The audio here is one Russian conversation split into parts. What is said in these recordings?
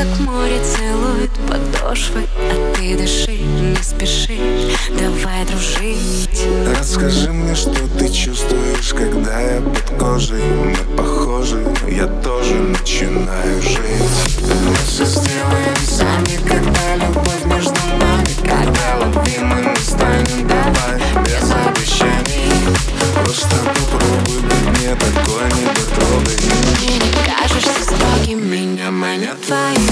как море целует подошвы А ты дыши, не спеши, давай дружить Расскажи мне, что ты чувствуешь, когда я под кожей. Мы похожи, я тоже начинаю жить. Мы все сделаем сами, когда любовь между нами Когда любимыми станем, давай, без обещаний. Просто попробуй быть мне такой недотрогой. Мне не кажешься строгим. Меня манят твои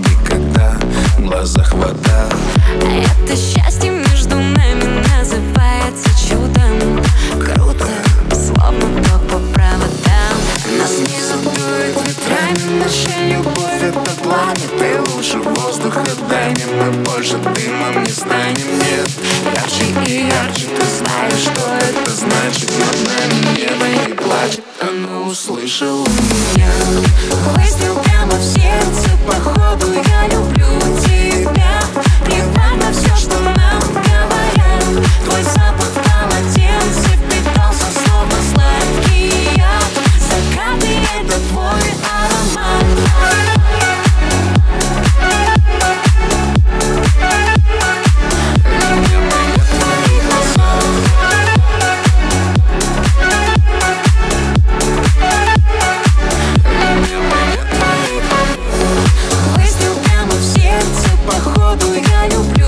никогда В глазах вода. Это счастье между нами называется чудом. Круто, словно ток по проводам Нас не задует ветрами, наша любовь. Это пламя, ты лучше воздуха. Дай мне Мы больше дымом не станем, нет Ярче и ярче, ты знаешь, что это значит. Над нами небо не плачет, оно услышало меня. Выстрел прямо в сердце, походу я люблю тебя тобой я люблю.